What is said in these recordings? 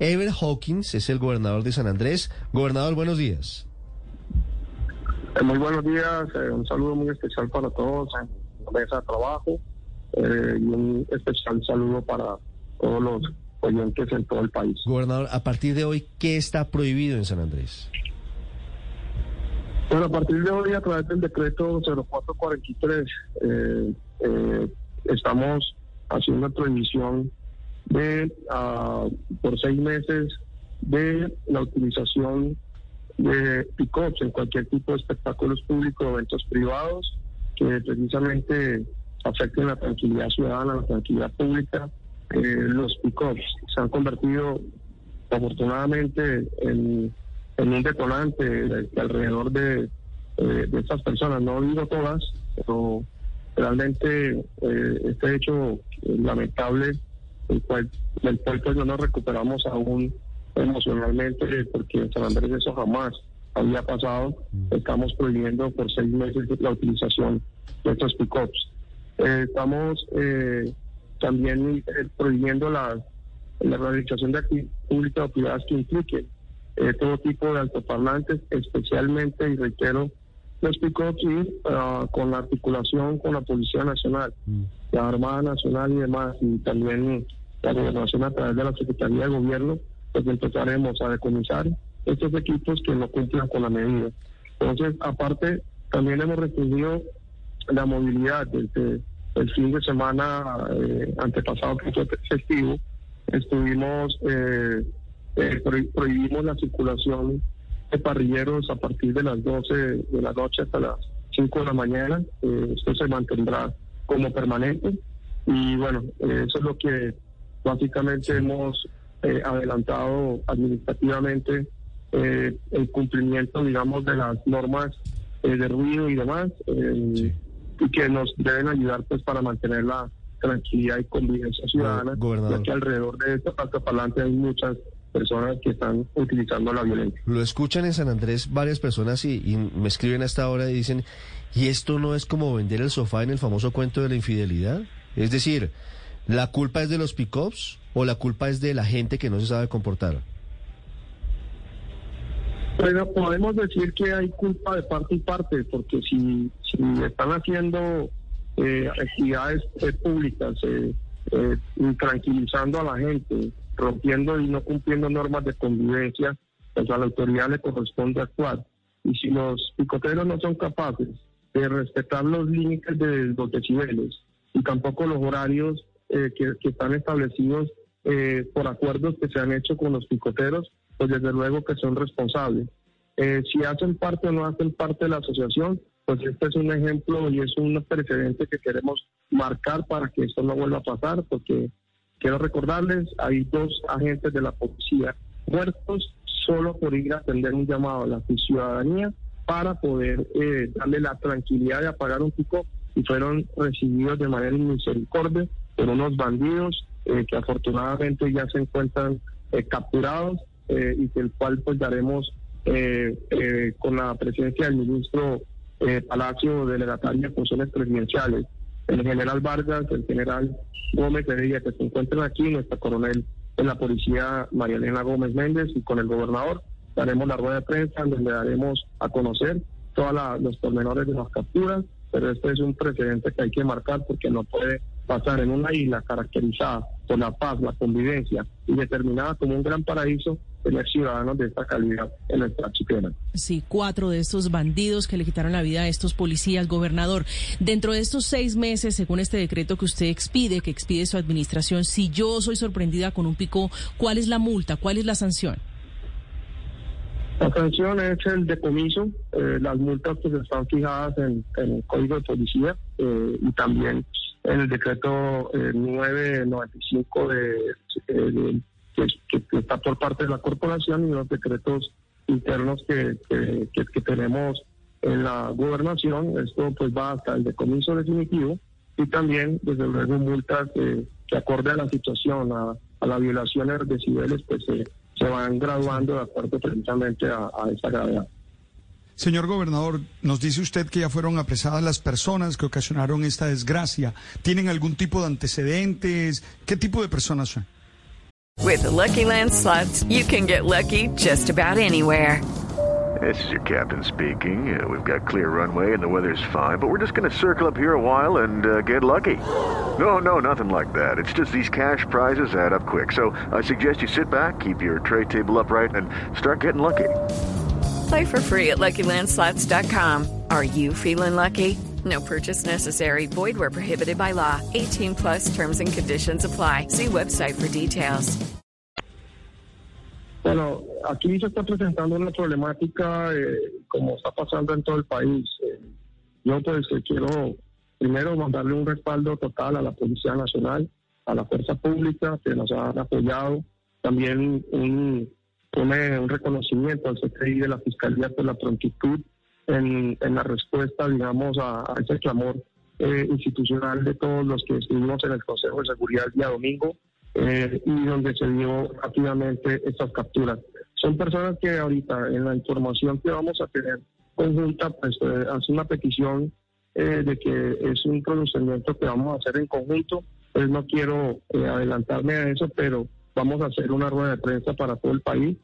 Ever Hawkins es el gobernador de San Andrés. Gobernador, buenos días. Eh, muy buenos días, eh, un saludo muy especial para todos en la mesa de trabajo eh, y un especial saludo para todos los oyentes en todo el país. Gobernador, a partir de hoy, ¿qué está prohibido en San Andrés? Bueno, a partir de hoy, a través del decreto 0443, eh, eh, estamos haciendo una prohibición de, ah, por seis meses de la utilización de pick en cualquier tipo de espectáculos públicos eventos privados que precisamente afecten la tranquilidad ciudadana, la tranquilidad pública. Eh, los pick se han convertido afortunadamente en, un detonante alrededor de, eh, de estas personas. No digo todas, pero realmente eh, este hecho lamentable, el cual, del cual pues no nos recuperamos aún emocionalmente, porque en San Andrés eso jamás había pasado. Mm. Estamos prohibiendo por seis meses la utilización de estos pick-ups. Eh, estamos eh, también eh, prohibiendo la, la realización de actividades públicas o privadas que impliquen todo tipo de altoparlantes, especialmente, y reitero, los pick-ups y ah, con la articulación con la Policía Nacional, mm. la Armada Nacional y demás, y también la gobernación a través de la Secretaría de Gobierno pues empezaremos a decomisar estos equipos que no cumplan con la medida. Entonces, aparte, también hemos restringido la movilidad desde el fin de semana eh, antepasado que fue festivo. Estuvimos, eh, eh, prohibimos la circulación de parrilleros a partir de las 12 de la noche hasta las 5 de la mañana. esto se mantendrá como permanente. Y bueno, eso es lo que básicamente hemos eh, adelantado administrativamente eh, el cumplimiento, digamos, de las normas eh, de ruido y demás, y que nos deben ayudar pues para mantener la tranquilidad y convivencia ciudadana, ya que alrededor de esta parte hay muchas personas que están utilizando la violencia. Lo escuchan en San Andrés varias personas y, y, me escriben a esta hora y dicen, ¿y esto no es como vender el sofá en el famoso cuento de la infidelidad? Es decir, ¿La culpa es de los pick-ups o la culpa es de la gente que no se sabe comportar? Bueno, podemos decir que hay culpa de parte y parte, porque si, si están haciendo eh, actividades eh, públicas, eh, eh, tranquilizando a la gente, rompiendo y no cumpliendo normas de convivencia, pues a la autoridad le corresponde actuar. Y si los picoteros no son capaces de respetar los límites de los decibeles y tampoco los horarios eh, que, están establecidos eh, por acuerdos que se han hecho con los picoteros, pues desde luego que son responsables. Eh, si hacen parte o no hacen parte de la asociación, pues este es un ejemplo y es un precedente que queremos marcar para que esto no vuelva a pasar, porque quiero recordarles, hay dos agentes de la policía muertos solo por ir a atender un llamado a la ciudadanía para poder darle la tranquilidad de apagar un pico y fueron recibidos de manera inmisericordia por unos bandidos eh, que afortunadamente ya se encuentran eh, capturados eh, y del cual pues daremos con la presencia del ministro Palacio delegatario de funciones presidenciales, el general Vargas, el general Gómez de que se encuentran aquí, nuestra coronel de la policía María Elena Gómez Méndez y con el gobernador daremos la rueda de prensa donde daremos a conocer todos los pormenores de las capturas, pero este es un precedente que hay que marcar porque no puede pasar en una isla caracterizada por la paz, la convivencia y determinada como un gran paraíso tener ciudadanos de esta calidad en nuestra archipiélago. Sí, cuatro de estos bandidos que le quitaron la vida a estos policías, gobernador. Dentro de estos seis meses, según este decreto que usted expide, que expide su administración, si yo soy sorprendida con un pico, ¿cuál es la multa? ¿Cuál es la sanción? La sanción es el decomiso, eh, las multas que están fijadas en, el Código de Policía eh, y también en el decreto 995 eh, de, que, está por parte de la corporación y los decretos internos que, que, tenemos en la gobernación. Esto pues va hasta el decomiso definitivo y también, desde luego, multas que acorde a la situación, a, la violación de decibeles, pues se van graduando de acuerdo precisamente a, a esa gravedad. Señor gobernador, nos dice usted que ya fueron apresadas las personas que ocasionaron esta desgracia. ¿Tienen algún tipo de antecedentes? ¿Qué tipo de personas son? With the Lucky Land slots, you can get lucky just about anywhere. This is your captain speaking. Uh, we've got clear runway and the weather's fine, but we're just going to circle up here a while and uh, get lucky. No, no, nothing like that. It's just these cash prizes add up quick. So I suggest you sit back, keep your tray table upright, and start getting lucky. Play for free at LuckyLandSlots.com. Are you feeling lucky? No purchase necessary. Void where prohibited by law. 18 plus terms and conditions apply. See website for details. Bueno, aquí se está presentando una problemática eh, como está pasando en todo el país. Eh, yo pues quiero primero mandarle un respaldo total a la Policía Nacional, a la Fuerza Pública que nos han apoyado, también un pone un reconocimiento al CTI de la Fiscalía por la prontitud en, la respuesta, digamos, a, ese clamor eh, institucional de todos los que estuvimos en el Consejo de Seguridad el día domingo eh, y donde se dio rápidamente estas capturas. Son personas que ahorita en la información que vamos a tener conjunta, pues eh, hace una petición de que es un procedimiento que vamos a hacer en conjunto. Pues no quiero adelantarme a eso, pero vamos a hacer una rueda de prensa para todo el país,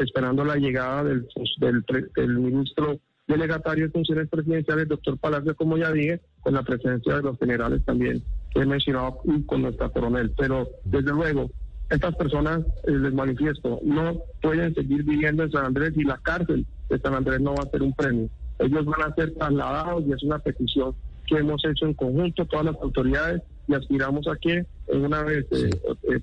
esperando la llegada del, del, ministro delegatario de funciones presidenciales, doctor Palacio, como ya dije, con la presencia de los generales también que he mencionado y con nuestra coronel. Pero desde luego, estas personas, eh, les manifiesto, no pueden seguir viviendo en San Andrés y la cárcel de San Andrés no va a ser un premio. Ellos van a ser trasladados y es una petición que hemos hecho en conjunto todas las autoridades y aspiramos a que una vez eh, eh,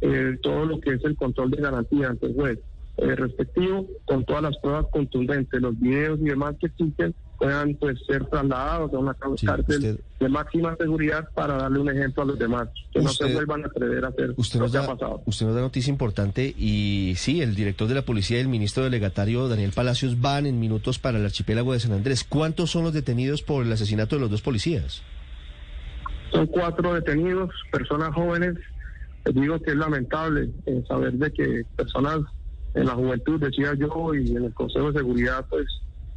eh, todo lo que es el control de garantía ante el juez eh, respectivo, con todas las pruebas contundentes, los videos y demás que existen, puedan pues ser trasladados a una cárcel de máxima seguridad para darle un ejemplo a los demás, que no se vuelvan a atrever a hacer usted lo que ha pasado. Usted nos da noticia importante y sí, el director de la policía y el ministro delegatario Daniel Palacios van en minutos para el archipiélago de San Andrés. ¿Cuántos son los detenidos por el asesinato de los dos policías? Son cuatro detenidos, personas jóvenes. Les digo que es lamentable eh, saber de que personas en la juventud, decía yo, y en el Consejo de Seguridad, pues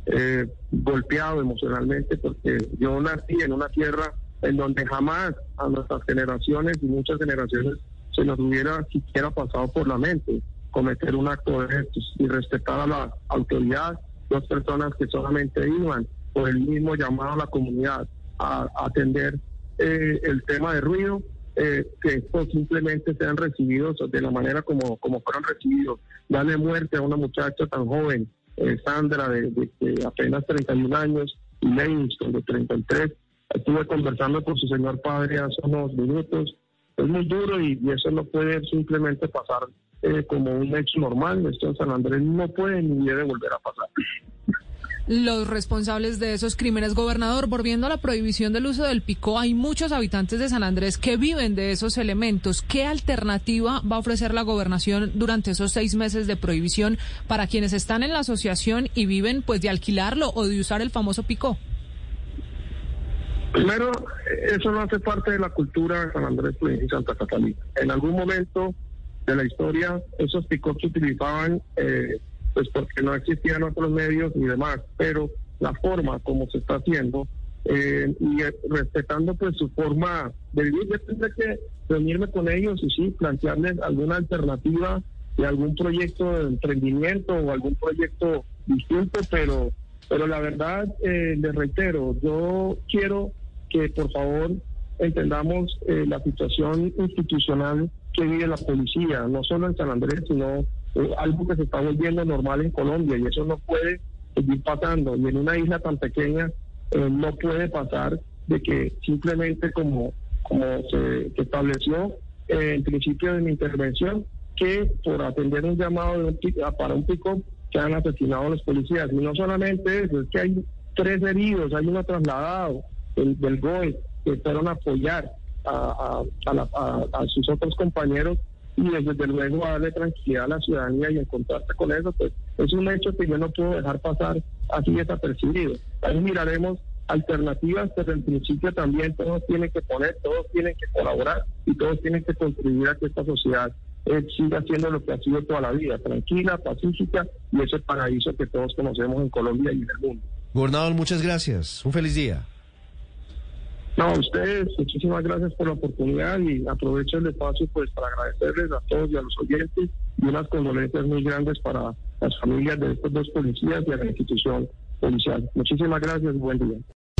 eh, golpeado emocionalmente, porque yo nací en una tierra en donde jamás a nuestras generaciones y muchas generaciones se nos hubiera siquiera pasado por la mente cometer un acto de estos y respetar a la autoridad, dos personas que solamente iban por el mismo llamado a la comunidad a atender eh, el tema de ruido, eh, que estos simplemente sean recibidos de la manera como, como fueron recibidos. Darle muerte a una muchacha tan joven, eh, Sandra, de, apenas 31 años, y Langston, de 33. Estuve conversando con su señor padre hace unos minutos. Es muy duro y, eso no puede simplemente pasar como un hecho normal. Esto en San Andrés no puede ni debe volver a pasar los responsables de esos crímenes. Gobernador, volviendo a la prohibición del uso del pico, hay muchos habitantes de San Andrés que viven de esos elementos. ¿Qué alternativa va a ofrecer la gobernación durante esos seis meses de prohibición para quienes están en la asociación y viven pues de alquilarlo o de usar el famoso pico? Primero, eso no hace parte de la cultura de San Andrés y Santa Catalina. En algún momento de la historia, esos picos se utilizaban eh, pues porque no existían otros medios y demás, pero la forma como se está haciendo eh, y respetando pues su forma de vivir, yo tendré que reunirme con ellos y sí, plantearles alguna alternativa de algún proyecto de emprendimiento o algún proyecto distinto, pero, pero la verdad, eh, les reitero, yo quiero que por favor entendamos eh, la situación institucional que vive la policía, no solo en San Andrés, sino algo que se está volviendo normal en Colombia y eso no puede seguir pasando. Y en una isla tan pequeña eh, no puede pasar de que simplemente como, como se, estableció eh, en principio de mi intervención, que por atender un llamado de para un pico se han asesinado a los policías. Y no solamente eso, es que hay tres heridos, hay uno trasladado del, GOE que fueron a apoyar a, a, a sus otros compañeros y desde luego darle tranquilidad a la ciudadanía y encontrarse con eso, pues es un hecho que yo no puedo dejar pasar así desapercibido. Ahí miraremos alternativas, pero en principio también todos tienen que poner, todos tienen que colaborar y todos tienen que contribuir a que esta sociedad eh, siga siendo lo que ha sido toda la vida, tranquila, pacífica y ese paraíso que todos conocemos en Colombia y en el mundo. Gobernador, muchas gracias. Un feliz día. No, a ustedes, muchísimas gracias por la oportunidad y aprovecho el espacio pues para agradecerles a todos y a los oyentes y unas condolencias muy grandes para las familias de estos dos policías y a la institución policial. Muchísimas gracias, buen día.